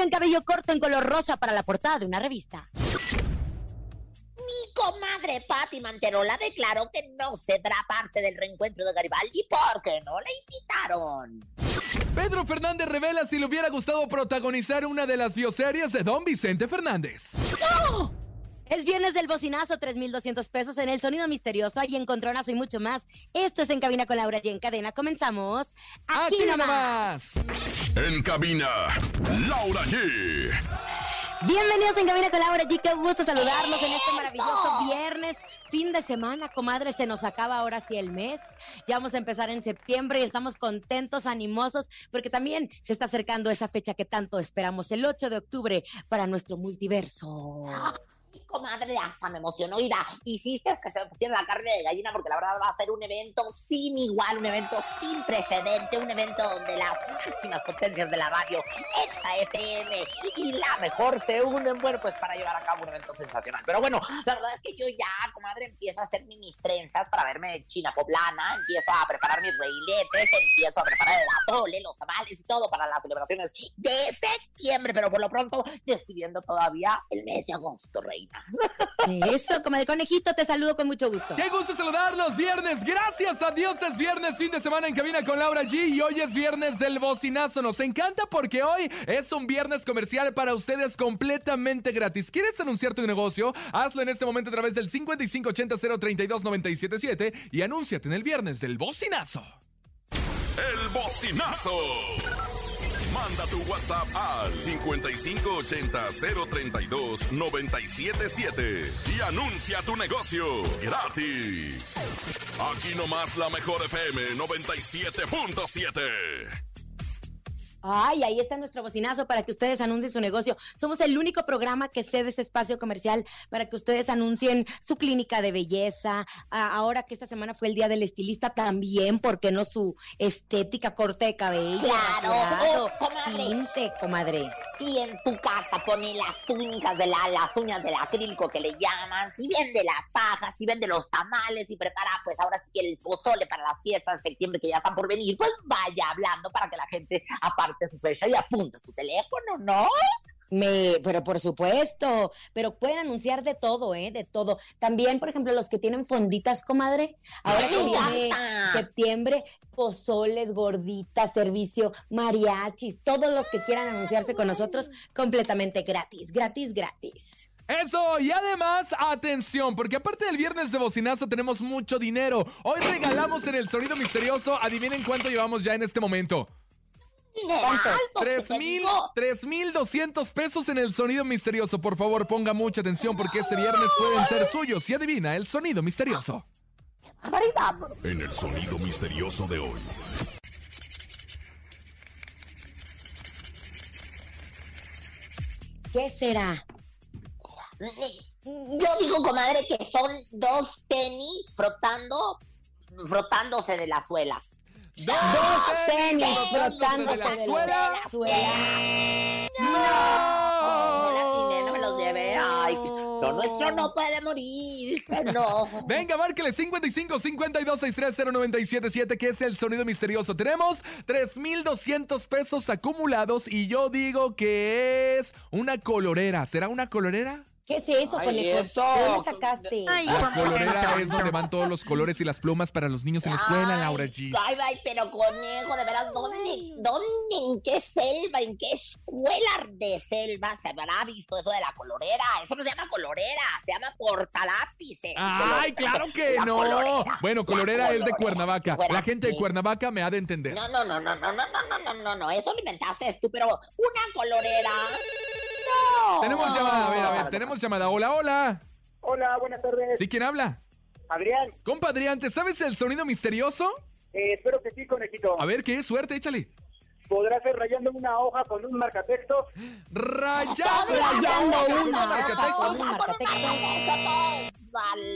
con cabello corto en color rosa para la portada de una revista. Mi comadre Patti Manterola declaró que no será parte del reencuentro de Garibaldi porque no le invitaron. Pedro Fernández revela si le hubiera gustado protagonizar una de las bioseries de Don Vicente Fernández. Es viernes del bocinazo, 3,200 pesos en el sonido misterioso y encontronazo y mucho más. Esto es En Cabina con Laura y en cadena. Comenzamos aquí, nomás. En cabina, Laura G. Bienvenidos en Cabina con Laura G. Qué gusto saludarnos en este maravilloso viernes. Fin de semana, comadre, se nos acaba ahora sí el mes. Ya vamos a empezar en septiembre y estamos contentos, animosos, porque también se está acercando esa fecha que tanto esperamos, el 8 de octubre, para nuestro multiverso. Comadre hasta me emocionó. Oiga, hiciste que se me pusiera la carne de gallina porque la verdad va a ser un evento sin igual, un evento sin precedente, un evento donde las máximas potencias de la radio, Exa FM y la mejor se unen, bueno, pues para llevar a cabo un evento sensacional. Pero bueno, la verdad es que yo ya, comadre, empiezo a hacerme mis trenzas para verme china poblana, empiezo a preparar mis reiletes, empiezo a preparar el atole, los tamales y todo para las celebraciones de septiembre, pero por lo pronto despidiendo todavía el mes de agosto, reina. Eso, comadre conejito, te saludo con mucho gusto. Qué gusto saludarlos viernes. Gracias a Dios es viernes, fin de semana en cabina con Laura G. Y hoy es viernes del bocinazo. Nos encanta porque hoy es un viernes comercial para ustedes completamente gratis. ¿Quieres anunciar tu negocio? Hazlo en este momento a través del 5580-032-977 y anúnciate en el viernes del bocinazo. El bocinazo. Manda tu WhatsApp al 5580-032-977 y anuncia tu negocio gratis. Aquí nomás la mejor FM 97.7. Ay, ahí está nuestro bocinazo para que ustedes anuncien su negocio. Somos el único programa que cede este espacio comercial para que ustedes anuncien su clínica de belleza. Ahora que esta semana fue el día del estilista, también, ¿por qué no su estética, corte de cabello? Claro, rasurado, oh, comadre. Si en tu casa pone las uñas de la, las uñas del acrílico que le llaman, si vende la paja, si vende los tamales y prepara, pues ahora sí que el pozole para las fiestas de septiembre que ya están por venir, pues vaya hablando para que la gente aparte su fecha y apunte su teléfono, ¿no? Me, pero por supuesto, pero pueden anunciar de todo, ¿eh? De todo. También, por ejemplo, los que tienen fonditas, comadre, ahora ¡Ay, que viene septiembre, pozoles, gorditas, servicio, mariachis, todos los que quieran anunciarse con nosotros, completamente gratis, gratis, gratis. Eso, y además, atención, porque aparte del viernes de bocinazo tenemos mucho dinero. Hoy regalamos en el sonido misterioso, adivinen cuánto llevamos ya en este momento. Dineral, pues, Tres te mil, digo. tres mil doscientos pesos en el sonido misterioso. Por favor, ponga mucha atención porque este viernes pueden ser suyos si adivina el sonido misterioso. En el sonido misterioso de hoy. ¿Qué será? Yo digo, comadre, que son dos tenis frotando, frotándose de las suelas. Dos tenis frotándose de la suela. suela. No la atiné, no me los llevé. Ay, lo nuestro no puede morir. No. Venga, márquele 55 52 630 977, que es el sonido misterioso. Tenemos 3,200 pesos acumulados y yo digo que es una colorera. ¿Será una colorera? ¿Qué es eso, Ay, conejo? eso. ¿De dónde sacaste? Ay, La colorera es donde van todos los colores y las plumas para los niños en la escuela, Ay, Laura G. Ay, ay, pero conejo, de veras, ¿dónde, ¿dónde, en qué selva, en qué escuela de selva se habrá visto eso de la colorera? Eso no se llama colorera, se llama portalápices. Ay, claro que La no. colorera, Bueno, colorera es de. Cuernavaca. Fuera La gente de. Cuernavaca me ha de entender. No, no, no, no, no, no, no, no, no, no, no, eso lo inventaste tú, pero una colorera. No. Tenemos llamada, a ver, a ver, tenemos llamada. Hola, hola. Hola, buenas tardes. ¿Sí quién habla? Adrián, Compa Adrián, ¿te sabes el sonido misterioso? eh, espero que sí, conejito. A ver, ¿qué es? Suerte, échale podrá ser rayando una hoja con un marcatexto. Rayando, rayando una marcatexto.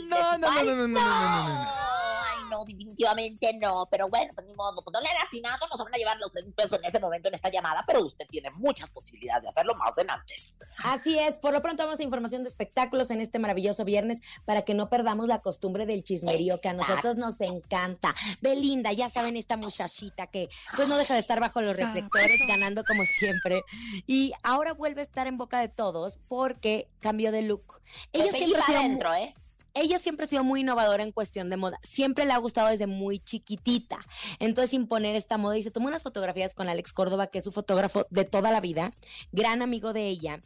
No, no, no, no, no, no, no, no. Ay, no, definitivamente no. Pero bueno, pues ni modo. Pues no le han atinado, nos van a llevar los tres pesos en ese momento en esta llamada, pero usted tiene muchas posibilidades de hacerlo más de antes. Así es, por lo pronto vamos a información de espectáculos en este maravilloso viernes para que no perdamos la costumbre del chismerío que a nosotros nos encanta. Belinda, ya saben, esta muchachita que pues no deja de estar bajo los reflectores, ganando como siempre. Y ahora vuelve a estar en boca de todos porque cambió de look. Ella Pepe siempre, ha iba sido, adentro, ¿eh? ella siempre ha sido muy innovadora en cuestión de moda. Siempre le ha gustado desde muy chiquitita. Entonces, imponer esta moda. Y se tomó unas fotografías con Alex Córdoba, que es su fotógrafo de toda la vida, gran amigo de ella,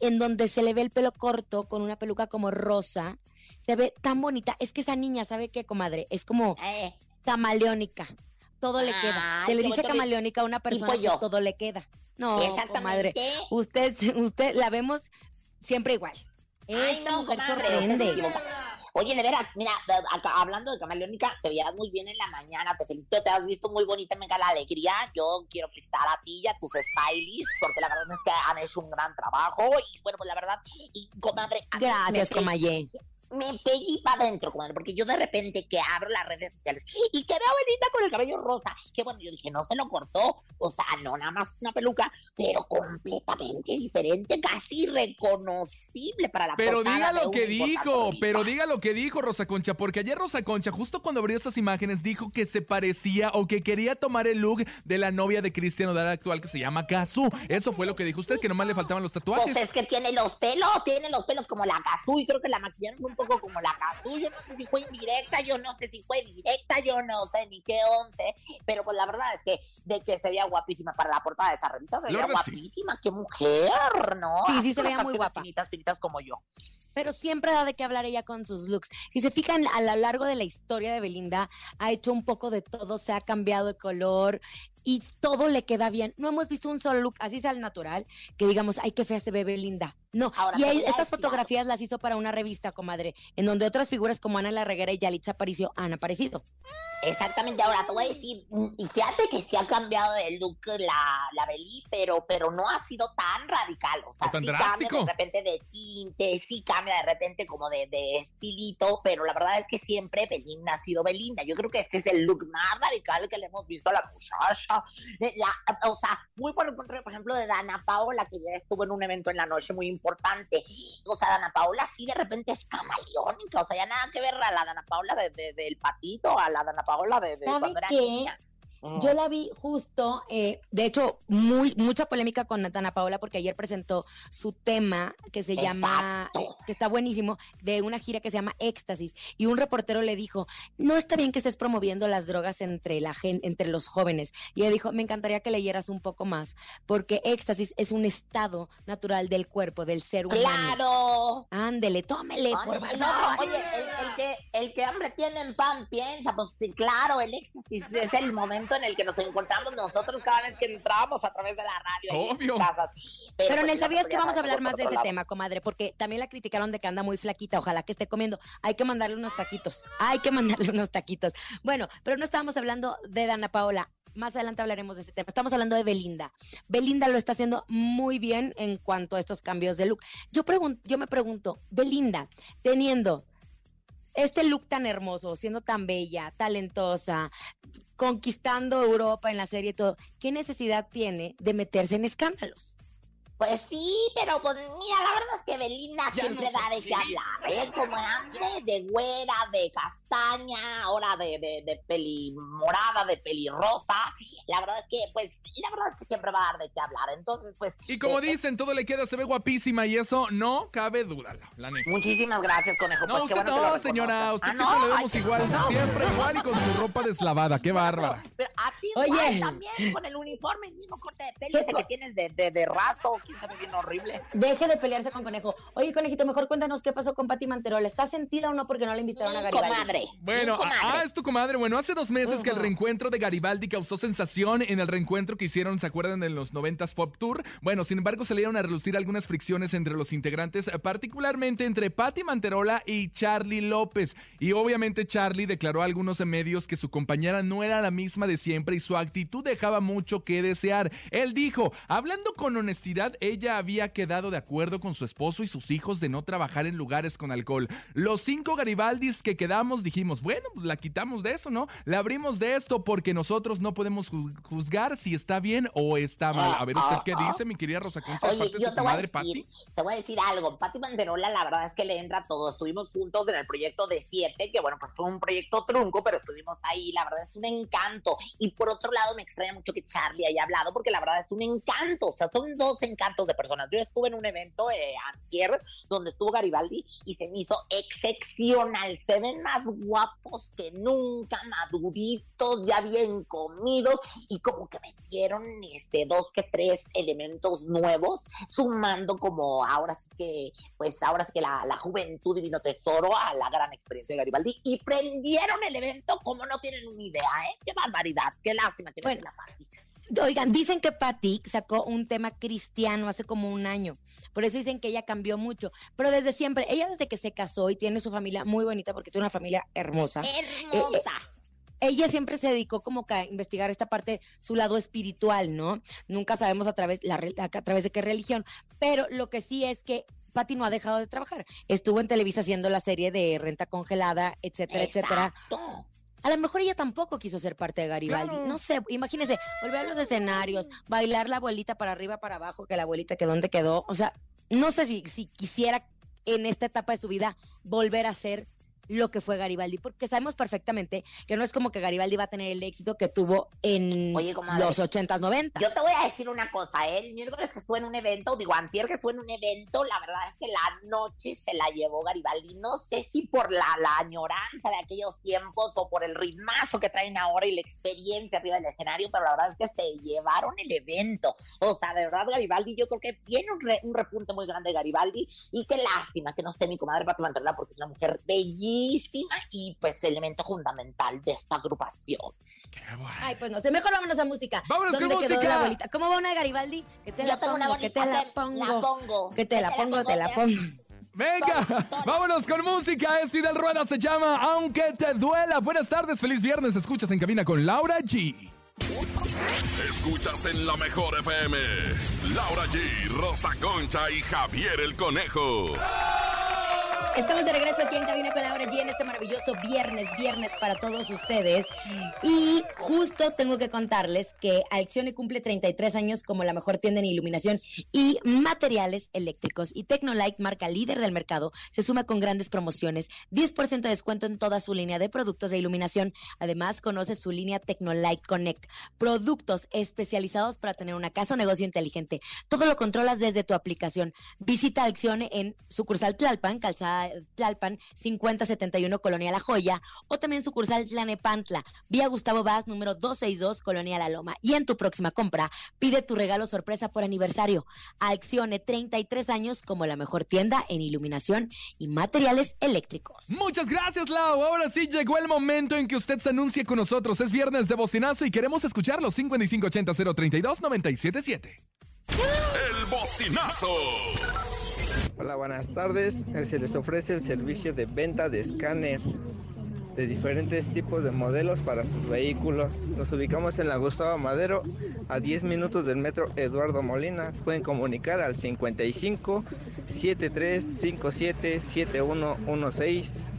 en donde se le ve el pelo corto con una peluca como rosa. Se ve tan bonita. Es que esa niña, ¿sabe qué, comadre? Es como Eh, camaleónica. Todo le queda. Ay, Se le dice camaleónica a una persona que todo le queda. No, comadre. exactamente. Usted, usted la vemos siempre igual. Ay, Esta no, mujer comadre, sorprende. Oye, de veras, mira, hablando de camaleónica, te veías muy bien en la mañana, te felicito, te has visto muy bonita, me la alegría. Yo quiero felicitar a ti y a tus stylists, porque la verdad es que han hecho un gran trabajo. Y bueno, pues la verdad, y comadre. Gracias, Comayé. Me pegué para adentro, comadre, porque yo de repente que abro las redes sociales y que veo a Belinda con el cabello rosa, que bueno, yo dije, no se lo cortó, o sea, no nada más una peluca, pero completamente diferente, casi reconocible para la Pero diga lo que dijo, pero diga lo que dijo Rosa Concha, porque ayer Rosa Concha, justo cuando abrió esas imágenes, dijo que se parecía o que quería tomar el look de la novia de Cristian Odal actual que se llama Kazu. Eso fue lo que dijo usted, que nomás le faltaban los tatuajes. Pues es que tiene los pelos, tiene los pelos como la Cazú y creo que la maquillaron un poco como la Cazú. Yo no sé si fue indirecta, yo no sé si fue directa, yo no sé ni qué once. Pero pues la verdad es que de que se veía guapísima para la portada de esa revista, se veía verdad, sí. guapísima, qué mujer, ¿no? Sí, sí, se veía muy guapa. Finitas, finitas como yo. Pero siempre da de qué hablar ella con sus looks. Si se fijan, a lo largo de la historia de Belinda, ha hecho un poco de todo, se ha cambiado de color y todo le queda bien. No hemos visto un solo look, así sea al natural, que digamos, ay, qué fea se ve Belinda. No, Ahora, y a estas fotografías las hizo para una revista, comadre, en donde otras figuras como Ana La Reguera y Yalitza Aparicio han aparecido. Exactamente, ahora te voy a decir, y fíjate que sí ha cambiado de look la, la Beli, pero, pero no ha sido tan radical, o sea, ¿O tan sí drástico? cambia de repente de tinte, sí cambia de repente como de, de estilito, pero la verdad es que siempre Belinda ha sido Belinda, yo creo que este es el look más radical que le hemos visto a la muchacha, Eh, la- o sea, muy por el contrario, por ejemplo, de Dana Paola, que ya estuvo en un evento en la noche muy importante, o sea, Dana Paola sí de repente es camaleónica, o sea, ya nada que ver a la Dana Paola de- de- del patito, a la Dana Paola de, de ¿Sabe cuando era qué? niña. Yo la vi justo, eh, de hecho, muy mucha polémica con Natana Paola porque ayer presentó su tema que se llama, eh, que está buenísimo, de una gira que se llama Éxtasis. Y un reportero le dijo, no está bien que estés promoviendo las drogas entre la gen- entre los jóvenes. Y ella dijo, me encantaría que leyeras un poco más, porque éxtasis es un estado natural del cuerpo, del ser humano. Claro. Ándele, tómele, por el otro, oye, el, el que, el que hambre tiene en pan piensa, pues sí, claro, el éxtasis es el momento en el que nos encontramos nosotros cada vez que entramos a través de la radio. en Obvio. casas. Pero pues, en el la sabías que vamos a hablar más de ese lado. tema, comadre, porque también la criticaron de que anda muy flaquita, ojalá que esté comiendo. Hay que mandarle unos taquitos, hay que mandarle unos taquitos. Bueno, pero no estábamos hablando de Dana Paola. más adelante hablaremos de ese tema. Estamos hablando de Belinda. Belinda lo está haciendo muy bien en cuanto a estos cambios de look. Yo, pregun- yo me pregunto, Belinda, teniendo este look tan hermoso, siendo tan bella, talentosa, conquistando Europa en la serie y todo, ¿qué necesidad tiene de meterse en escándalos? Pues sí, pero pues mira, la verdad es que Belinda Ya siempre da de qué hablar, ¿eh? Como antes, de güera, de castaña, ahora de, de, de peli morada, de pelirrosa. La verdad es que, pues, la verdad es que siempre va a dar de qué hablar. Entonces, pues. Y como eh, dicen, todo le queda, se ve guapísima y eso no cabe duda, la, la neta. Muchísimas gracias, conejo. No, pues qué usted bueno que no, lo señora. reconozcas. Usted Ah, siempre no, le vemos igual. Siempre igual y con su ropa deslavada. Qué bárbara. Pero a ti Oye. también, con el uniforme, el mismo corte de pelo ¿Qué ese pa- que tienes de, de, de raso, quién sabe bien horrible. Deje de pelearse con Conejo. Oye, Conejito, mejor cuéntanos qué pasó con Pati Manterola. ¿Está sentida o no porque no la invitaron a Garibaldi? comadre. Bueno, comadre. ah, es tu comadre. Bueno, hace dos meses que el reencuentro de Garibaldi causó sensación en el reencuentro que hicieron, ¿se acuerdan? En los 90s Pop Tour. Bueno, sin embargo, salieron a relucir algunas fricciones entre los integrantes, eh, particularmente entre Patti Manterola y Charlie López. Y obviamente Charlie declaró a algunos medios que su compañera no era la misma de siempre y su actitud dejaba mucho que desear. Él dijo, hablando con honestidad, ella había quedado de acuerdo con su esposo y sus hijos de no trabajar en lugares con alcohol. Los cinco Garibaldis que quedamos dijimos, bueno, pues la quitamos de eso, ¿no? La abrimos de esto porque nosotros no podemos ju- juzgar si está bien o está mal. A ver, ¿usted qué dice, mi querida Rosa Concha, Oye, yo te voy a decir, te voy a decir algo. Pati Manterola, la verdad es que le entra a todo. Estuvimos juntos en el proyecto de siete, que bueno, pues fue un proyecto trunco, pero estuvimos ahí. La verdad es un encanto. Y por otro lado, me extraña mucho que Charlie haya hablado, porque la verdad es un encanto. O sea, son dos encantos de personas. Yo estuve en un evento eh, antier donde estuvo Garibaldi y se me hizo excepcional. Se ven más guapos que nunca, maduritos, ya bien comidos y como que metieron este dos que tres elementos nuevos, sumando como ahora sí que, pues ahora sí que la, la juventud divino tesoro a la gran experiencia de Garibaldi y prendieron el evento como no tienen una idea, ¿eh? Qué barbaridad, qué lástima que no Bueno. esté la. Oigan, dicen que Patti sacó un tema cristiano hace como un año. Por eso dicen que ella cambió mucho. Pero desde siempre, ella desde que se casó y tiene su familia muy bonita, porque tiene una familia hermosa. Hermosa. ella siempre se dedicó como que a investigar esta parte, su lado espiritual, ¿no? Nunca sabemos a través, la, re- a través de qué religión, pero lo que sí es que Patti no ha dejado de trabajar. Estuvo en Televisa haciendo la serie de renta congelada, etcétera, etcétera. A lo mejor ella tampoco quiso ser parte de Garibaldi. Claro. No sé, imagínense, volver a los escenarios, bailar la abuelita para arriba, para abajo, que la abuelita que dónde quedó. O sea, no sé si, si quisiera en esta etapa de su vida volver a ser lo que fue Garibaldi, porque sabemos perfectamente que no es como que Garibaldi va a tener el éxito que tuvo en Oye, comadre, los 80s, 90 Yo te voy a decir una cosa, ¿eh? el miércoles que estuve en un evento, digo, antier que estuve en un evento, la verdad es que la noche se la llevó Garibaldi. No sé si por la, la añoranza de aquellos tiempos o por el ritmazo que traen ahora y la experiencia arriba del escenario, pero la verdad es que se llevaron el evento. O sea, de verdad, Garibaldi, yo creo que viene un, re- un repunte muy grande de Garibaldi y qué lástima que no esté mi comadre Pati Manterola porque es una mujer bellísima y pues elemento fundamental de esta agrupación. Qué guay. Ay, pues no sé, mejor vámonos a música. Vámonos con ¿Dónde quedó música? la? ¿Cómo va una de Garibaldi? Que te Yo la tengo una pongo, que te la pongo. la pongo. Que te la pongo, te la pongo. Venga, vámonos con música. Es Fidel Rueda, se llama Aunque te duela. Buenas tardes, feliz viernes. Escuchas en cabina con Laura G. Escuchas en la mejor FM. Laura G, Rosa Concha y Javier el Conejo. Estamos de regreso aquí en Cabina con Laura G en este maravilloso viernes, viernes para todos ustedes. Y justo tengo que contarles que Accione cumple 33 años como la mejor tienda en iluminación y materiales eléctricos. Y Tecnolight, marca líder del mercado, se suma con grandes promociones, 10% de descuento en toda su línea de productos de iluminación. Además, conoce su línea Tecnolight Connect, productos especializados para tener una casa o negocio inteligente. Todo lo controlas desde tu aplicación. Visita Accione en sucursal Tlalpan, calzada Tlalpan 5071 Colonia La Joya o también sucursal Tlanepantla, vía Gustavo Vaz número 262 Colonia La Loma. Y en tu próxima compra, pide tu regalo sorpresa por aniversario. Accione 33 años como la mejor tienda en iluminación y materiales eléctricos. Muchas gracias, Lau. Ahora sí llegó el momento en que usted se anuncie con nosotros. Es viernes de bocinazo y queremos escucharlo. 5580-032-977. El bocinazo. Hola, buenas tardes. Eh, Se les ofrece el servicio de venta de escáner. de diferentes tipos de modelos para sus vehículos. Nos ubicamos en la Gustavo Madero, a 10 minutos del metro Eduardo Molina. Pueden comunicar al 55 73 57 7116.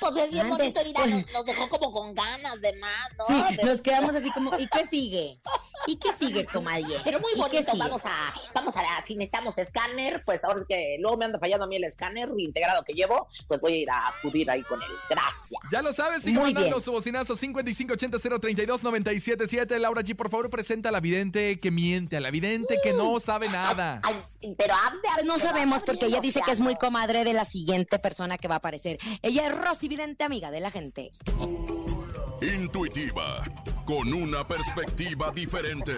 Pues es bien Ande, bonito, mira, pues- nos, nos dejó como con ganas de más, ¿no? Sí, De- nos quedamos así como, ¿y qué sigue? ¿Y qué sigue, comadre? Pero muy ¿Y qué bonito, vamos a, vamos a, si necesitamos escáner, pues ahora es que luego me anda fallando a mí el escáner integrado que llevo, pues voy a ir a acudir ahí con él. Gracias. Ya lo sabes, sigue Muy mandando bien. su bocinazo 5580-032-977. Laura G, por favor, presenta a la vidente que miente, a la vidente que no sabe nada. Ay, pero haz de Pues no sabemos porque ella dice que es muy comadre de la siguiente persona que va a aparecer. Ella es Rosy Amiga de la gente. Intuitiva, con una perspectiva diferente.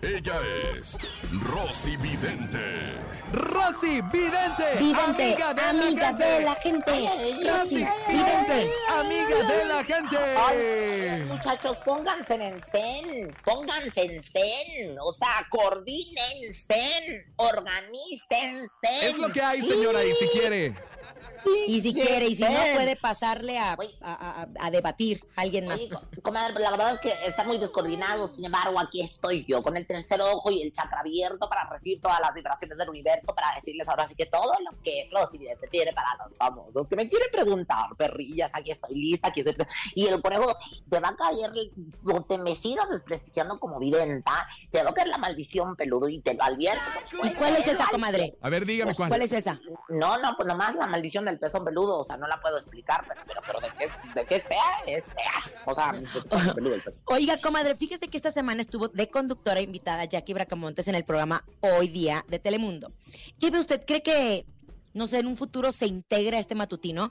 Ella es Rosy Vidente. Rosy Vidente, Vidente, amiga de amiga la gente. de la gente. Rosy Vidente. amiga de la gente. Ay, muchachos, pónganse en zen, pónganse en zen, o sea, coordínense, organícense. Es lo que hay, señora, y si quiere. Y si quiere, y si no, puede pasarle a, Oye. a- a- a debatir a alguien más. Oye, comadre, la verdad es que están muy descoordinados. Sin embargo, aquí estoy yo con el tercer ojo y el chakra abierto para recibir todas las vibraciones del universo, para decirles ahora sí que todo lo que Rosy Vidente tiene para los famosos. Que me quieren preguntar, perrillas, aquí estoy lista, aquí estoy. Y el conejo te va a caer, te me sigas desprestigiando como videnta, te va a caer la maldición peludo y te lo advierto. ¿Y cuál es esa, comadre? A ver, dígame cuál. ¿Cuál es esa? No, no, pues nomás la maldición del pezón peludo, o sea, no la puedo explicar, pero, pero, pero de qué, de qué es fea, es fea. O sea, el peludo, el pezón. Oiga, comadre, fíjese que esta semana estuvo de conductora invitada Jackie Bracamontes en el programa Hoy Día de Telemundo. ¿Qué ve usted? ¿Cree que, no sé, en un futuro se integra este matutino?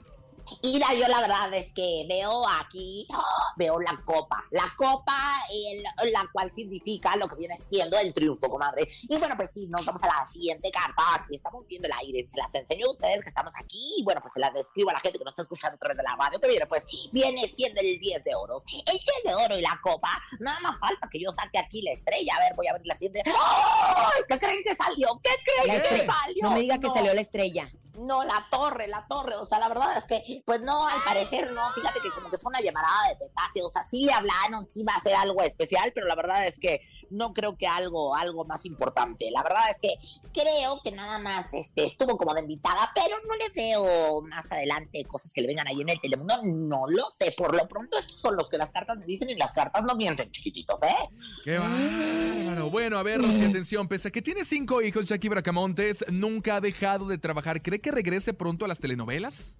Mira, yo la verdad es que veo aquí, ¡ah! veo la copa, la copa, el- la cual significa lo que viene siendo el triunfo, comadre. Y bueno, pues sí, nos vamos a la siguiente carta, aquí estamos viendo el aire, se las enseño a ustedes que estamos aquí, y bueno, pues se las describo a la gente que nos está escuchando a través de la radio, que viene, pues viene siendo el 10 de oro. El 10 de oro y la copa, nada más falta que yo saque aquí la estrella, a ver, voy a abrir la siguiente. ¡Ay! ¿Qué creen que salió? ¿Qué creen que salió? No me diga que No. salió la estrella. No, la torre, la torre. O sea, la verdad es que, pues no, al parecer no. Fíjate que como que fue una llamarada de petate. O sea, sí le hablaron que iba a ser algo especial, pero la verdad es que no creo que algo, algo más importante. La verdad es que creo que nada más este, estuvo como de invitada, pero no le veo más adelante cosas que le vengan ahí en el Telemundo. No lo sé. Por lo pronto, estos son los que las cartas me dicen y las cartas no mienten, chiquititos, ¿eh? Qué bárbaro. Bueno, a ver, Rosy, atención. Pese a que tiene cinco hijos, Jackie Bracamontes nunca ha dejado de trabajar. ¿Cree que regrese pronto a las telenovelas?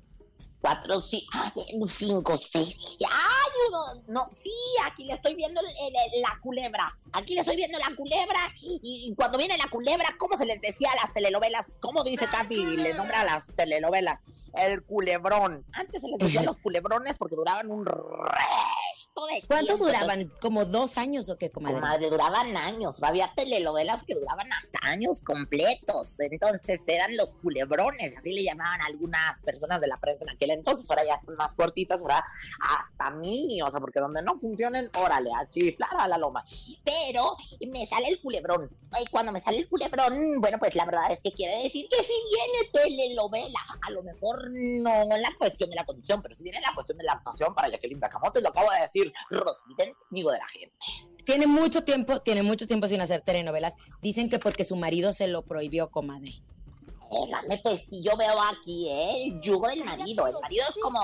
Cuatro, sí, ay, cinco, seis. ¡Ay, uno! No, sí, aquí le estoy viendo el- el- la culebra. Aquí le estoy viendo la culebra. Y, y cuando viene la culebra, ¿cómo se les decía a las telenovelas? ¿Cómo dice Capi? Le nombra a las telenovelas. El culebrón. Antes se les decía los culebrones porque duraban un resto de ¿Cuánto tiempo. duraban? ¿Como dos años o qué, comadre? Comadre, duraban años. Había telenovelas que duraban hasta años completos. Entonces eran los culebrones, así le llamaban algunas personas de la prensa en aquel entonces. Ahora ya son más cortitas, ahora hasta mini. O sea, porque donde no funcionen, órale, a chiflar a la loma. Pero me sale el culebrón. Y cuando me sale el culebrón, bueno, pues la verdad es que quiere decir que si viene telenovela, a lo mejor no la cuestión de la conducción, pero si viene en la cuestión de la actuación para Jacqueline Bracamontes, lo acabo de decir, Rosiden, amigo de la gente. Tiene mucho tiempo, tiene mucho tiempo sin hacer telenovelas. Dicen que porque su marido se lo prohibió, comadre. Óigame, pues si yo veo aquí, ¿eh? El yugo del marido. El marido es como,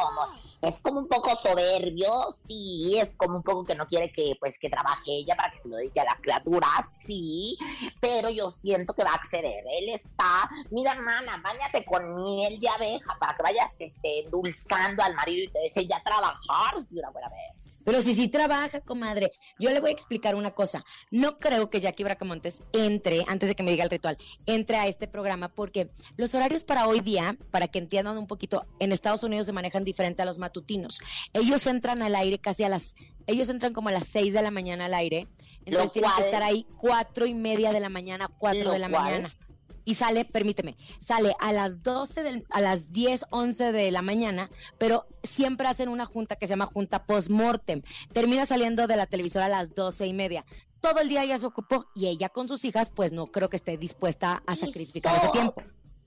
es como un poco soberbio, sí, es como un poco que no quiere que, pues, que trabaje ella para que se lo dedique a las criaturas, sí, pero yo siento que va a acceder. Él está, mira, hermana, bañate con miel de abeja para que vayas, este, endulzando al marido y te deje ya trabajar de una buena vez. Pero si sí trabaja, comadre. Yo le voy a explicar una cosa. No creo que Jackie Bracamontes entre, antes de que me diga el ritual, entre a este programa porque los horarios para hoy día, para que entiendan un poquito, en Estados Unidos se manejan diferente a los matutinos. Ellos entran al aire casi a las, ellos entran como a las 6 de la mañana al aire. Entonces tienen que estar ahí cuatro y media de la mañana, cuatro Lo de la cual- mañana. Y sale, permíteme, sale a las 12, del, a las 10, 11 de la mañana, pero siempre hacen una junta que se llama junta post-mortem. Termina saliendo de la televisora a las 12 y media. Todo el día ya se ocupó y ella con sus hijas, pues no creo que esté dispuesta a sacrificar ese tiempo.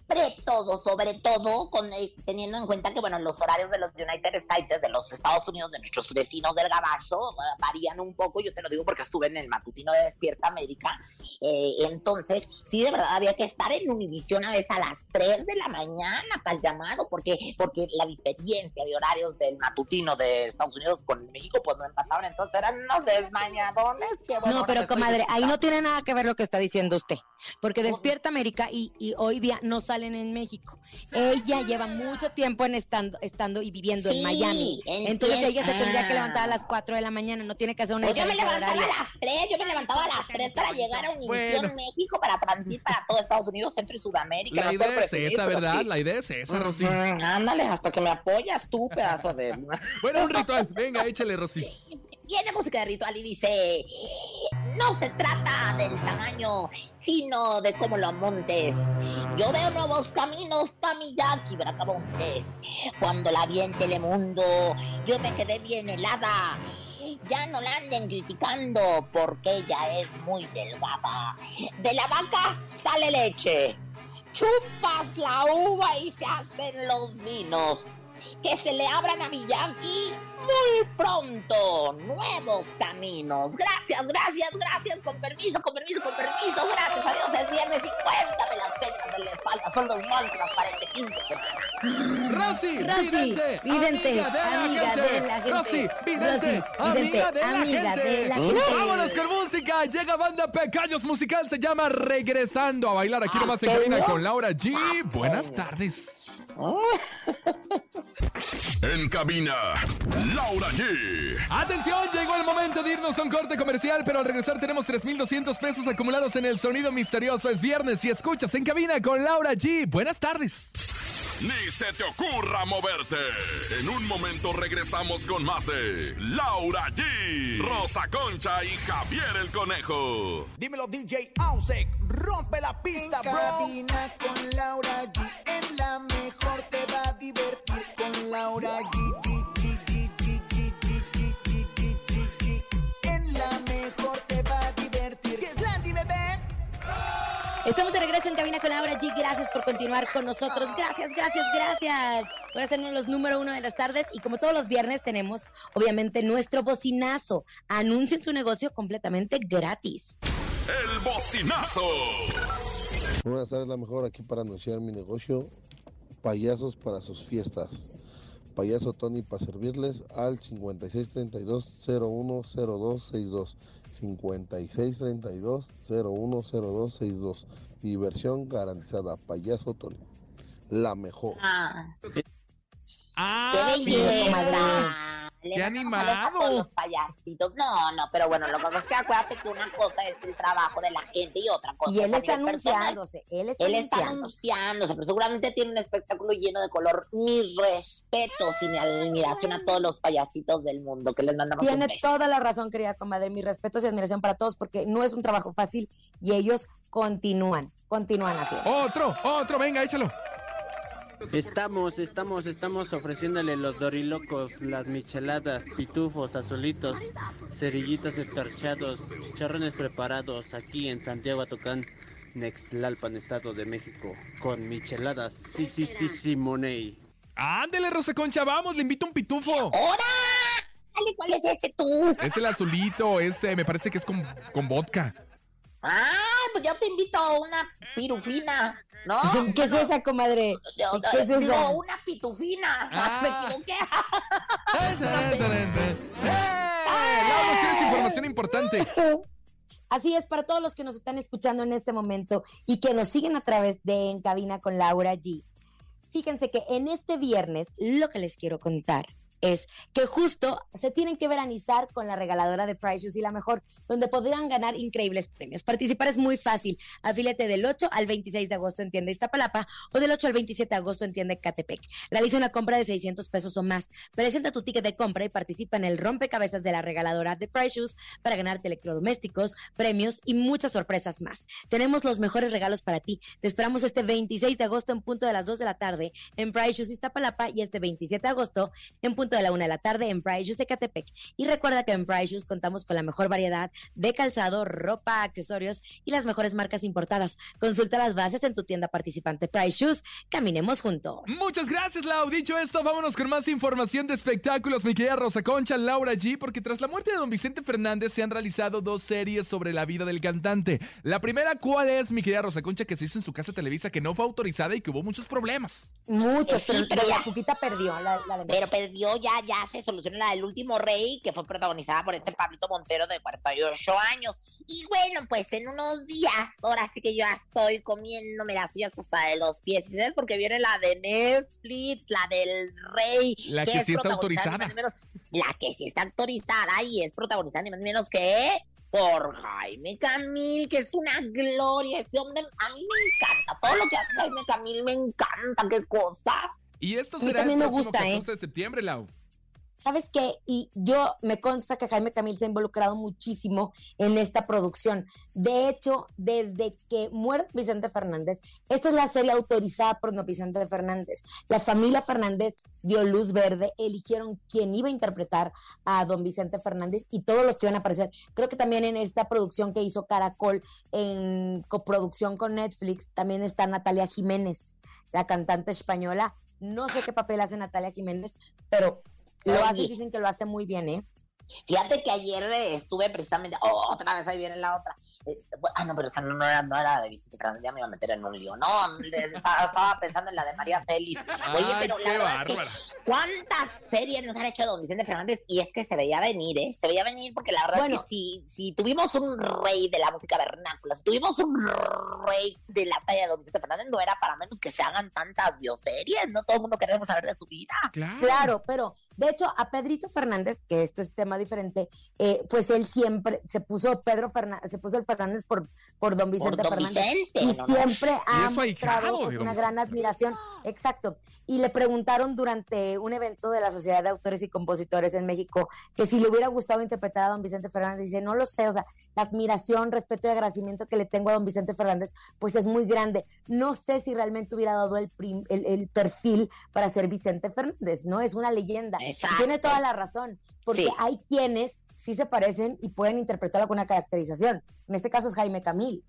Sobre todo, sobre todo, con, eh, teniendo en cuenta que, bueno, los horarios de los United States, de los Estados Unidos, de nuestros vecinos del Gabacho, eh, varían un poco. Yo te lo digo porque estuve en el matutino de Despierta América. Eh, entonces, sí, de verdad, había que estar en Univisión a veces a las 3 de la mañana para el llamado, porque, porque la diferencia de horarios del matutino de Estados Unidos con México, pues no empataban. Entonces eran unos desmañadones. Que, bueno, No, pero estoy comadre, ahí no tiene nada que ver lo que está diciendo usted, porque despierta América y, y hoy día no salen en México. Ella lleva mucho tiempo en estando, estando y viviendo en Miami. Entonces ella se tendría que levantar a Ah. las 4 de la mañana, no tiene que hacer una Pues yo me levantaba horario. a las 3, yo me levantaba a las 3 para llegar a Univisión Bueno. México para transmitir para todo Estados Unidos, Centro y Sudamérica. La no idea es esa, ¿verdad? sí. La idea es esa, Rosy. Ándale, hasta que me apoyas tú, pedazo de... Bueno, un ritual. Venga, échale, Rosy. Viene música de ritual y dice, no se trata del tamaño, sino de cómo lo montes. Yo veo nuevos caminos para mi Jackie Bracamontes. Cuando la vi en Telemundo, yo me quedé bien helada. Ya no la anden criticando porque ella es muy delgada. De la vaca sale leche. Chupas la uva y se hacen los vinos. Que se le abran a Miyagi muy pronto nuevos caminos. Gracias, gracias, gracias. Con permiso, con permiso, con permiso. Gracias a Dios es viernes y cuéntame las penas de la espalda. Son los mantras para este fin de semana. Rosy, Rosy, vidente, vidente, amiga de la amiga gente. de la gente. Rosy, vidente, Rosy, amiga vidente, de la amiga gente. de la gente. Vámonos con música. Llega banda Pecaños Musical. Se llama Regresando a bailar aquí Ah, nomás en cabina con Laura G. Buenas tardes. En cabina, Laura G. Atención, llegó el momento de irnos a un corte comercial, pero al regresar tenemos 3,200 pesos acumulados en el sonido misterioso. Es viernes y escuchas en cabina con Laura G. Buenas tardes. Ni se te ocurra moverte. En un momento regresamos con más de Laura G, Rosa Concha y Javier el Conejo. Dímelo DJ Ausek, rompe la pista, En bro. cabina con Laura G. En la mejor te va a divertir con Laura G. En la mejor te va a divertir. Estamos de regreso en Cabina con Laura G. Gracias por continuar con nosotros. Gracias, gracias, gracias por hacernos los número uno de las tardes. Y como todos los viernes tenemos, obviamente, nuestro bocinazo. Anuncien su negocio completamente gratis. El bocinazo. Buenas tardes, la mejor aquí para anunciar mi negocio payasos para sus fiestas. Payaso Tony para servirles al 5632-010262. 5632-010262. Diversión garantizada. Payaso Tony. La mejor. Ah, Ah, ¡Qué belleza! Le ¡Qué animado! todos los payasitos. No, no, pero bueno, lo que pasa es que acuérdate que una cosa es el trabajo de la gente y otra cosa Y él está anunciándose. Él está Él está anunciándose. anunciándose, pero seguramente tiene un espectáculo lleno de color. Mi respeto y mi admiración a todos los payasitos del mundo que les mandamos Tiene un beso. toda la razón, querida comadre. Mi respeto y admiración para todos porque no es un trabajo fácil y ellos continúan, continúan haciendo. Otro, otro, venga, échalo. Estamos, estamos, estamos ofreciéndole los dorilocos, las micheladas, pitufos, azulitos, cerillitos escarchados, chicharrones preparados aquí en Santiago Atocán, Nextlalpan, Estado de México, con micheladas. Sí, sí, sí, sí, Money. Ándele, Rosa Concha, vamos, le invito un pitufo. ¡Hora! Dale, ¿cuál es ese tú? Es el azulito, este, me parece que es con, con vodka. Ah, pues yo te invito a una pirufina, ¿no? ¿Qué es esa, comadre? Yo- ¿Qué es digo, esa? una pitufina. Ah. Me equivoqué. ¡Eh! Laura, nos tienes información importante. Así es, para todos los que nos están escuchando en este momento y que nos siguen a través de En Cabina con Laura G. Fíjense que en este viernes lo que les quiero contar es que justo se tienen que veranizar con la regaladora de Price Shoes y la mejor, donde podrán ganar increíbles premios. Participar es muy fácil. Afílate del 8 al 26 de agosto en tienda Iztapalapa o del 8 al 27 de agosto en tienda Catepec. Realiza una compra de 600 pesos o más. Presenta tu ticket de compra y participa en el rompecabezas de la regaladora de Price Shoes para ganarte electrodomésticos, premios y muchas sorpresas más. Tenemos los mejores regalos para ti. Te esperamos este 26 de agosto en punto de las 2 de la tarde en Price Shoes Iztapalapa y este 27 de agosto en punto punto de la una de la tarde en Price Shoes de Catepec. Y recuerda que en Price Shoes contamos con la mejor variedad de calzado, ropa, accesorios y las mejores marcas importadas. Consulta las bases en tu tienda participante Price Shoes. Caminemos juntos. Muchas gracias, Lau. Dicho esto, vámonos con más información de espectáculos, mi querida Rosa Concha, Laura G, porque tras la muerte de don Vicente Fernández se han realizado dos series sobre la vida del cantante. La primera, ¿cuál es, mi querida Rosa Concha, que se hizo en su casa Televisa, que no fue autorizada y que hubo muchos problemas? Muchos, Sí, pero, la Cuquita perdió. La, la de- Pero perdió ya, ya se solucionó la del último rey, que fue protagonizada por este Pablito Montero de 48 años. Y bueno, pues en unos días, ahora sí que yo ya estoy comiéndome las suyas hasta de los pies. ¿Y sabes? Porque viene la de Netflix, la del rey. La que es sí está ni más ni menos- la que sí está autorizada y es protagonizada ni más ni menos que por Jaime Camil, que es una gloria. Ese hombre a mí me encanta. Todo lo que hace Jaime Camil me encanta. ¿Qué cosa? Y esto será el próximo gusta, ¿eh? 14 de septiembre, Lau. ¿Sabes qué? Y yo me consta que Jaime Camil se ha involucrado muchísimo en esta producción. De hecho, desde que muere Vicente Fernández, esta es la serie autorizada por don Vicente Fernández. La familia Fernández dio luz verde, eligieron quién iba a interpretar a don Vicente Fernández y todos los que iban a aparecer. Creo que también en esta producción que hizo Caracol en coproducción con Netflix, también está Natalia Jiménez, la cantante española. No sé qué papel hace Natalia Jiménez, pero lo hace, Oye. dicen que lo hace muy bien, ¿eh? Fíjate que ayer eh, estuve precisamente, oh, otra vez ahí viene la otra. Eh, ah, no, pero esa no, no era, no era de Vicente Fernández, ya me iba a meter en un lío. No, estaba, estaba pensando en la de María Félix. Oye, Ay, pero qué la verdad es que. ¿cuántas series nos han hecho de don Vicente Fernández? Y es que se veía venir, ¿eh? Se veía venir porque la verdad Bueno. es que si, si tuvimos un rey de la música vernácula, si tuvimos un rey de la talla de don Vicente Fernández, no era para menos que se hagan tantas bioseries, no todo el mundo queremos saber de su vida. Claro. Claro, pero de hecho a Pedrito Fernández, que esto es tema diferente, eh, pues él siempre se puso Pedro Fernández, se puso el Fernández por, por don Vicente Por don Fernández. Vicente, y no, no. siempre ha es su ahijado mostrado pues, una gran admiración. Exacto. Y le preguntaron durante un evento de la Sociedad de Autores y Compositores en México que si le hubiera gustado interpretar a don Vicente Fernández. Dice, no lo sé, o sea, la admiración, respeto y agradecimiento que le tengo a don Vicente Fernández, pues es muy grande. No sé si realmente hubiera dado el, prim- el, el perfil para ser Vicente Fernández, ¿no? Es una leyenda. Y Exacto. Tiene toda la razón, porque Sí. hay quienes sí se parecen y pueden interpretarlo con una caracterización. En este caso es Jaime Camil,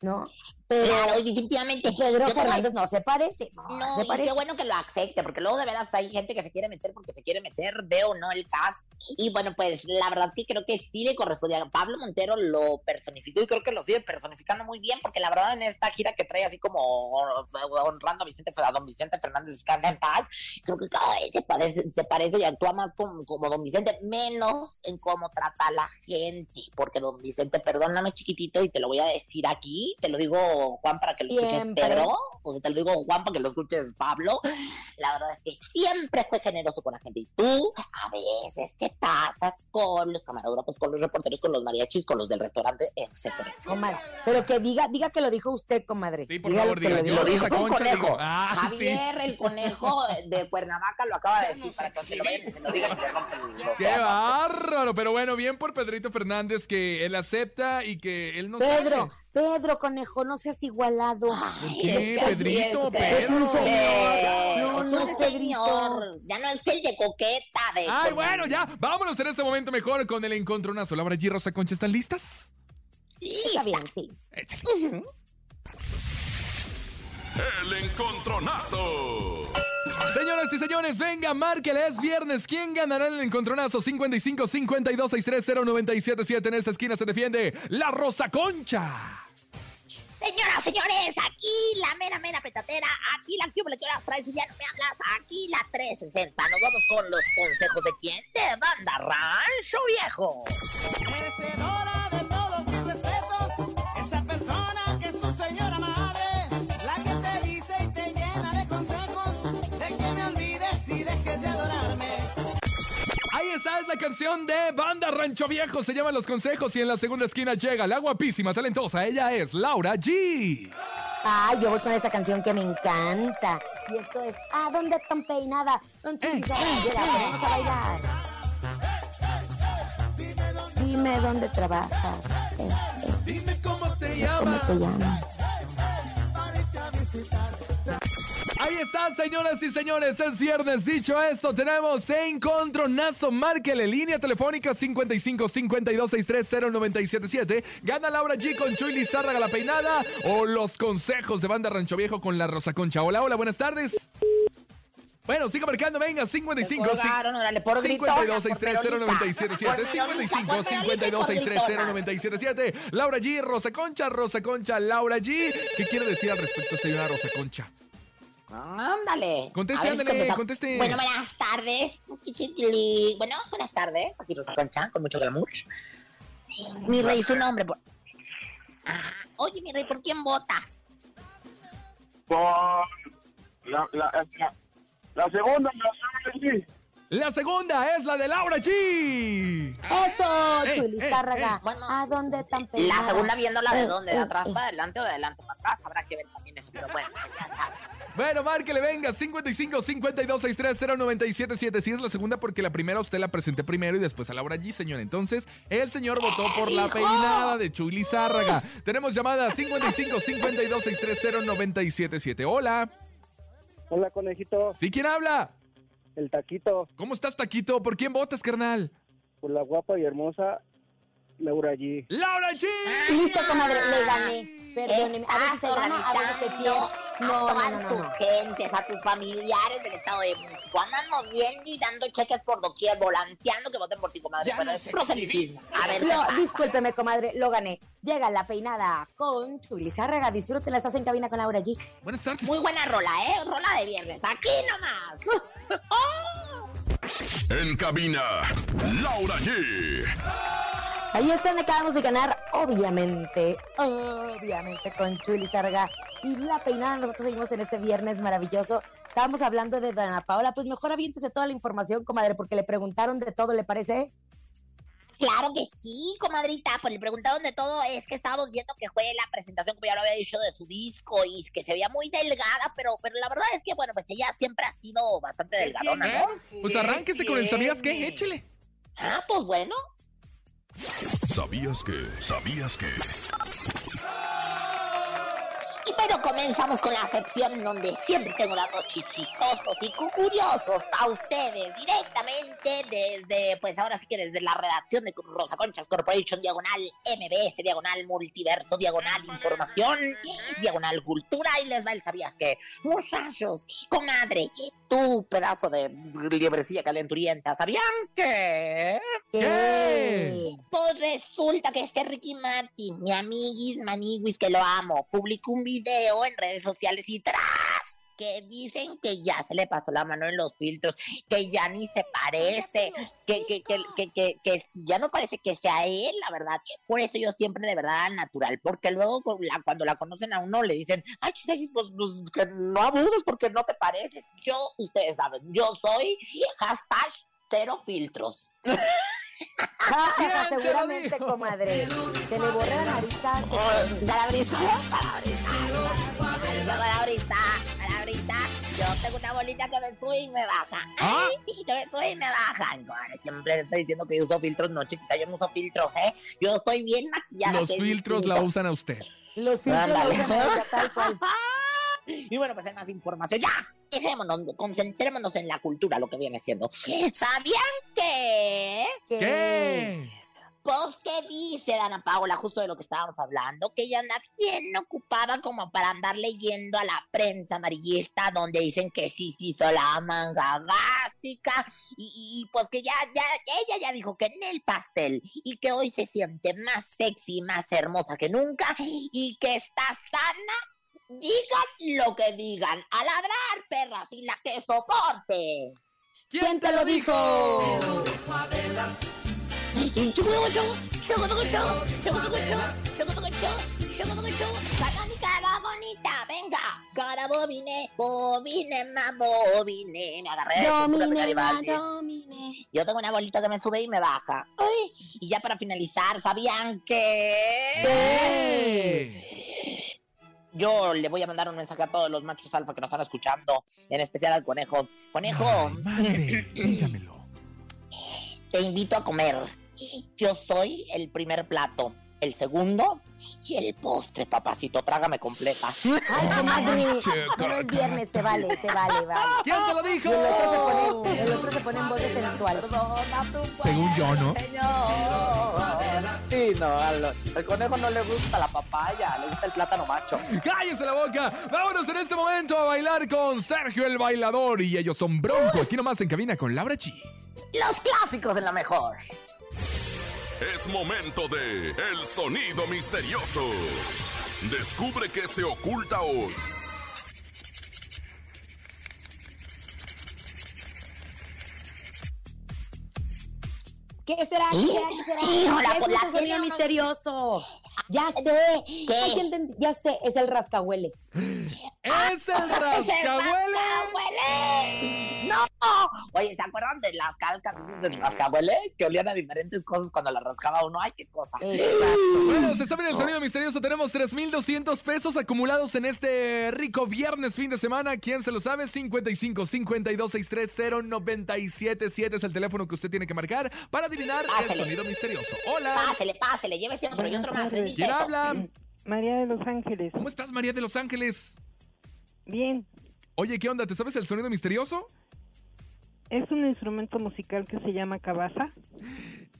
¿no? Pero Claro, definitivamente. Pedro Fernández no se parece, no, No, se y parece. qué bueno que lo acepte, porque luego de veras hay gente que se quiere meter porque se quiere meter, de o no el cast. Y bueno, pues la verdad es que creo que sí le correspondía. Pablo Montero lo personificó y creo que lo sigue personificando muy bien, porque la verdad en esta gira que trae así como honrando a Vicente, a don Vicente Fernández, descansa en paz, creo que cada vez se parece, se parece y actúa más como, como don Vicente, menos en cómo trata a la gente, porque don Vicente, perdóname chiquitito y te lo voy a decir aquí, te lo digo Juan para que lo escuches Siempre. Pedro, o sea, te lo digo Juan para que lo escuches Pablo, la verdad es que siempre fue generoso con la gente y tú a veces te pasas con los camarógrafos, con los reporteros, con los mariachis, con los del restaurante, etcétera. Comadre, pero que diga, diga que lo dijo usted, comadre. Sí, por Dígalo favor, que diga, dijo. Lo dijo un Concha, conejo. digo, ah, sí. Javier, el conejo de Cuernavaca, lo acaba de decir para que se lo vean, se lo digan ¡Qué bárbaro! Pero bueno, bien por Pedrito Fernández que él acepta y que él no Pedro, sabe. Pedro, conejo, no seas igualado. Ay, ¿Qué, es que Pedrito, es, Pedro? Es un señor. No, es no es Pedrito. señor. Ya no es que el de coqueta de Ay, bueno, ya. Vámonos en este momento mejor con el encontronazo. Laura G. Rosa Concha, ¿están listas? Está bien, sí. Échale. El encontronazo. Señoras y señores, venga, márquele, es viernes. ¿Quién ganará el encontronazo? 55 52 630 977 En esta esquina se defiende la Rosa Concha. Señoras, señores, aquí la mera, mera petatera, aquí la que horas traes y ya no me hablas, aquí la 360. Nos vamos con los consejos de quién? De Banda Rancho Viejo. Está, es la canción de Banda Rancho Viejo. Se llaman Los Consejos y en la segunda esquina llega la guapísima, talentosa. Ella es Laura G. Ay, yo voy con esa canción que me encanta. Y esto es ¿A dónde tan peinada? Don llega, vamos a bailar. Dime dónde trabajas. Eh, eh, Dime cómo te ¿Cómo llamas. te llamas? Ahí está, señoras y señores, es viernes. Dicho esto, tenemos encontronazo. Márquele línea telefónica 55 52 63 0977. Gana Laura G con Chuy Lizárraga la peinada o los consejos de Banda Rancho Viejo con la Rosa Concha. Hola, hola, buenas tardes. Bueno, siga marcando, venga, 55 Me colgaron, órale, por 52 gritona, 63 por 0977 55 52 63 0977 Laura G, Rosa Concha, Rosa Concha, Laura G. ¿Qué quiere decir al respecto, señora Rosa Concha? Ándale. Conteste, ándale, conteste. Bueno, buenas tardes. Bueno, buenas tardes. Aquí Rosa Concha, con mucho glamour. Mi rey, su nombre. por- Ajá. Oye, mi rey, ¿por quién votas? Por la, la, la, la segunda, la segunda, sí. La segunda es la de Laura G. Eso, Eh, Chuy eh, eh. Bueno, ¿A dónde tan La peinada? segunda viéndola de Eh, dónde, de eh, atrás eh. para adelante o de adelante para atrás. Habrá que ver también eso, pero bueno, ya sabes. Bueno, márquele, venga, 55 52 63 0977 Si es la segunda, porque la primera usted la presenté primero y después a Laura G, señor. Entonces, el señor votó por la peinada de Chuy Lizárraga. Tenemos llamada 55 52 63 0977 Hola. Hola, conejito. ¿Sí quién habla? El taquito ¿Cómo estás, Taquito? ¿Por quién votas, carnal? por la guapa y hermosa Laura G. ¡Laura G! Listo, comadre, le gané. Perdóneme, a veces se gana, a veces se pierde. No, a no, todas no, no, tus no. gentes, a tus familiares del estado de México. Andan moviendo y dando cheques por doquier, volanteando que voten por ti, comadre. Bueno, es proselitismo. A ver, ¿qué No, pasa? discúlpeme, comadre, lo gané. Llega la peinada con Chuy Lizárraga. Disfrútela, estás en cabina con Laura G. Buenas tardes. Muy buena rola, ¿eh? Rola de viernes. Aquí nomás. En cabina, Laura G. Ahí están, acabamos de ganar, obviamente, obviamente con Chuy Lizárraga y la peinada. Nosotros seguimos en este viernes maravilloso. Estábamos hablando de Dana Paola, pues mejor aviéntese toda la información, comadre, porque le preguntaron de todo, ¿le parece? Claro que sí, comadrita. Pues le preguntaron de todo. Es que estábamos viendo que fue la presentación, como ya lo había dicho, de su disco y que se veía muy delgada, pero, pero la verdad es que, bueno, pues ella siempre ha sido bastante delgadona. ¿no? Pues arránquese con el ¿sabías qué? Échele. Ah, pues bueno. ¿Sabías que? ¿Sabías que? Pero comenzamos con la sección donde siempre tengo datos chichistosos y cu- curiosos a ustedes directamente desde, pues ahora sí que desde la redacción de Rosa Conchas Corporation, diagonal MBS, diagonal multiverso, diagonal información, diagonal cultura y les va el sabías que, muchachos, comadre, tú pedazo de liebrecilla calenturienta, ¿sabían que? ¿Qué? Pues resulta que este Ricky Martin, mi amiguis, maniguis, que lo amo, publicó un video en redes sociales y tras que dicen que ya se le pasó la mano en los filtros, que ya ni se parece, que, que, que, que, ya no parece que sea él, la verdad. Por eso yo siempre de verdad al natural, porque luego cuando la conocen a uno le dicen, ay, chisis, pues, pues, que no abudes porque no te pareces. Yo, ustedes saben, yo soy hashtag cero filtros. Ja, ¿Quién ja, te lo seguramente, comadre. Se le borra la nariz tanto. Palabrita, palabrita, palabrita, palabrita. Yo tengo una bolita que me sube y me baja. Ah. Que me sube y me baja. Siempre me está diciendo que yo uso filtros. No, chiquita, yo no uso filtros, ¿eh? Yo estoy bien maquillada. Los filtros la usan a usted. Los filtros la Ándale. usan a ella, tal cual. Y bueno, pues hay más información. Ya, dejémonos, concentrémonos en la cultura, lo que viene siendo. ¿Sabían que? ¿Qué? Pues, ¿qué dice Dana Paola? Justo de lo que estábamos hablando, que ella anda bien ocupada como para andar leyendo a la prensa amarillista donde dicen que sí se hizo la manga gástrica y, y, pues que ya, ya, ella ya dijo que en el pastel y que hoy se siente más sexy, más hermosa que nunca y que está sana. Digan lo que digan, a ladrar, perras, y la que soporte. ¿Quién te lo dijo? Mi cara bonita, venga. Cara bobine, bobine, ma bobine. Me agarré de Garibaldi. Yo tengo una bolita que me sube y me baja. Ay, y ya para finalizar, ¿sabían que? ¿Qué? Yo le voy a mandar un mensaje a todos los machos alfa que nos están escuchando, en especial al conejo. Conejo, Ay, mande, dígamelo. te invito a comer. Yo soy el primer plato. El segundo y el postre, papacito. Trágame completa. Ay, comadre. No es viernes, se vale, se vale, vale. ¿Quién te lo dijo? Y el otro se pone, el otro se pone en voz de sensual. Según yo, ¿no? Sí, no, al, al conejo no le gusta la papaya, le gusta el plátano macho. ¡Cállese la boca! Vámonos en este momento a bailar con Sergio el Bailador. Y ellos son Bronco. Aquí nomás en cabina con Laura G. Los clásicos en la mejor. Es momento de El Sonido Misterioso. Descubre qué se oculta hoy. ¿Qué será? ¿Qué será? ¿Qué será? ¿Qué es la ese sonido misterioso? Ya sé. ¿Qué? Ay, Ya sé, es el rascahuele. ¡Es el ¡Es el rascahuele! rascahuele! ¡No! Oye, ¿se acuerdan de las calcas del rascahuele? Que olían a diferentes cosas cuando las rascaba uno. ¡Ay, qué cosa! Exacto. Bueno, se sabe el sonido misterioso. Tenemos 3,200 pesos acumulados en este rico viernes, fin de semana. ¿Quién se lo sabe? 55 52 630 977 es el teléfono que usted tiene que marcar para adivinar el sonido misterioso. Hola. Pásele, pásele, llévese otro y otro más. ¿Quién habla? María de Los Ángeles. ¿Cómo estás, María de Los Ángeles? Bien, Oye, ¿qué onda? ¿Te sabes el sonido misterioso? es un instrumento musical que se llama cabaza.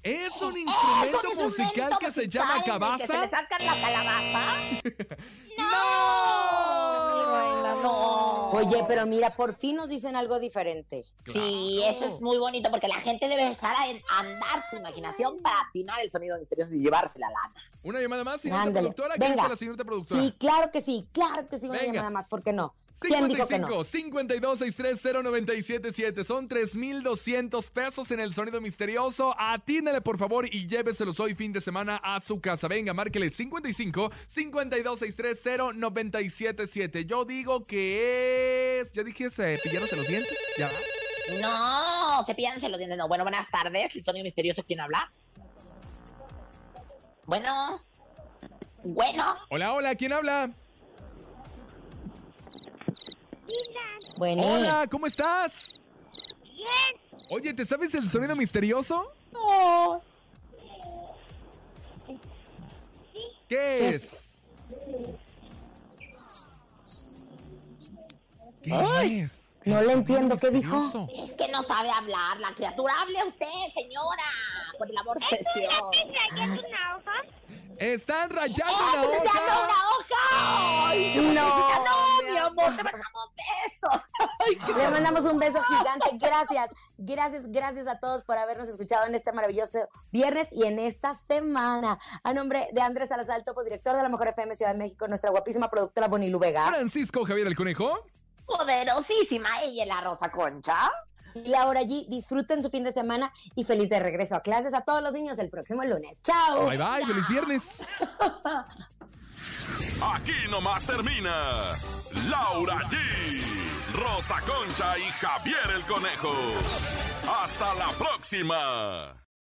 Es un ¡Es instrumento un musical que se llama el Que se cabaza. le sacan la calabaza. ¡No! no. Oye, pero mira, por fin nos dicen algo diferente. Sí, eso es muy bonito porque la gente debe echar a andar su imaginación para atinar el sonido misterioso y llevarse la lana. Una llamada más, señorita productora. ¿Qué Venga. dice la señorita productora? Sí, claro que sí, claro que sí, una Venga. llamada más, ¿por qué no? ¿Quién dijo que no? 55 52 630 977 Son 3,200 pesos en el sonido misterioso. Atínele, por favor, y lléveselos hoy fin de semana a su casa. Venga, márquele 55 52 630 977 Yo digo que es. ¿Ya dije cepillándose los dientes? ¿Ya? No, cepillándose los dientes. No, bueno, buenas tardes. El sonido misterioso, ¿quién habla? Bueno. Bueno. Hola, hola, ¿quién habla? Bueno, Hola, ¿cómo estás? Bien. Oye, ¿te sabes el sonido misterioso? No. ¿Qué ¿Qué es? ¿Qué Ay. es? no le entiendo, ¿qué dijo? Es que no sabe hablar la criatura. Hable usted, señora. Por el amor de Dios. Están rayando ¡Oh, una hoja. una hoja! ¡Ay, No, no, mi amor! ¡Te mandamos besos! Ay, qué Le mandamos un beso gigante. Gracias, gracias, gracias a todos por habernos escuchado en este maravilloso viernes y en esta semana. A nombre de Andrés Salazar, topo director de la Mejor FM Ciudad de México, nuestra guapísima productora Bonilu Vega Francisco Javier el Conejo. poderosísima ella la Rosa Concha. Y Laura G. Disfruten su fin de semana y feliz de regreso a clases a todos los niños el próximo lunes. ¡Chao! Bye bye, feliz viernes. Aquí nomás termina Laura G, Rosa Concha y Javier el Conejo. Hasta la próxima.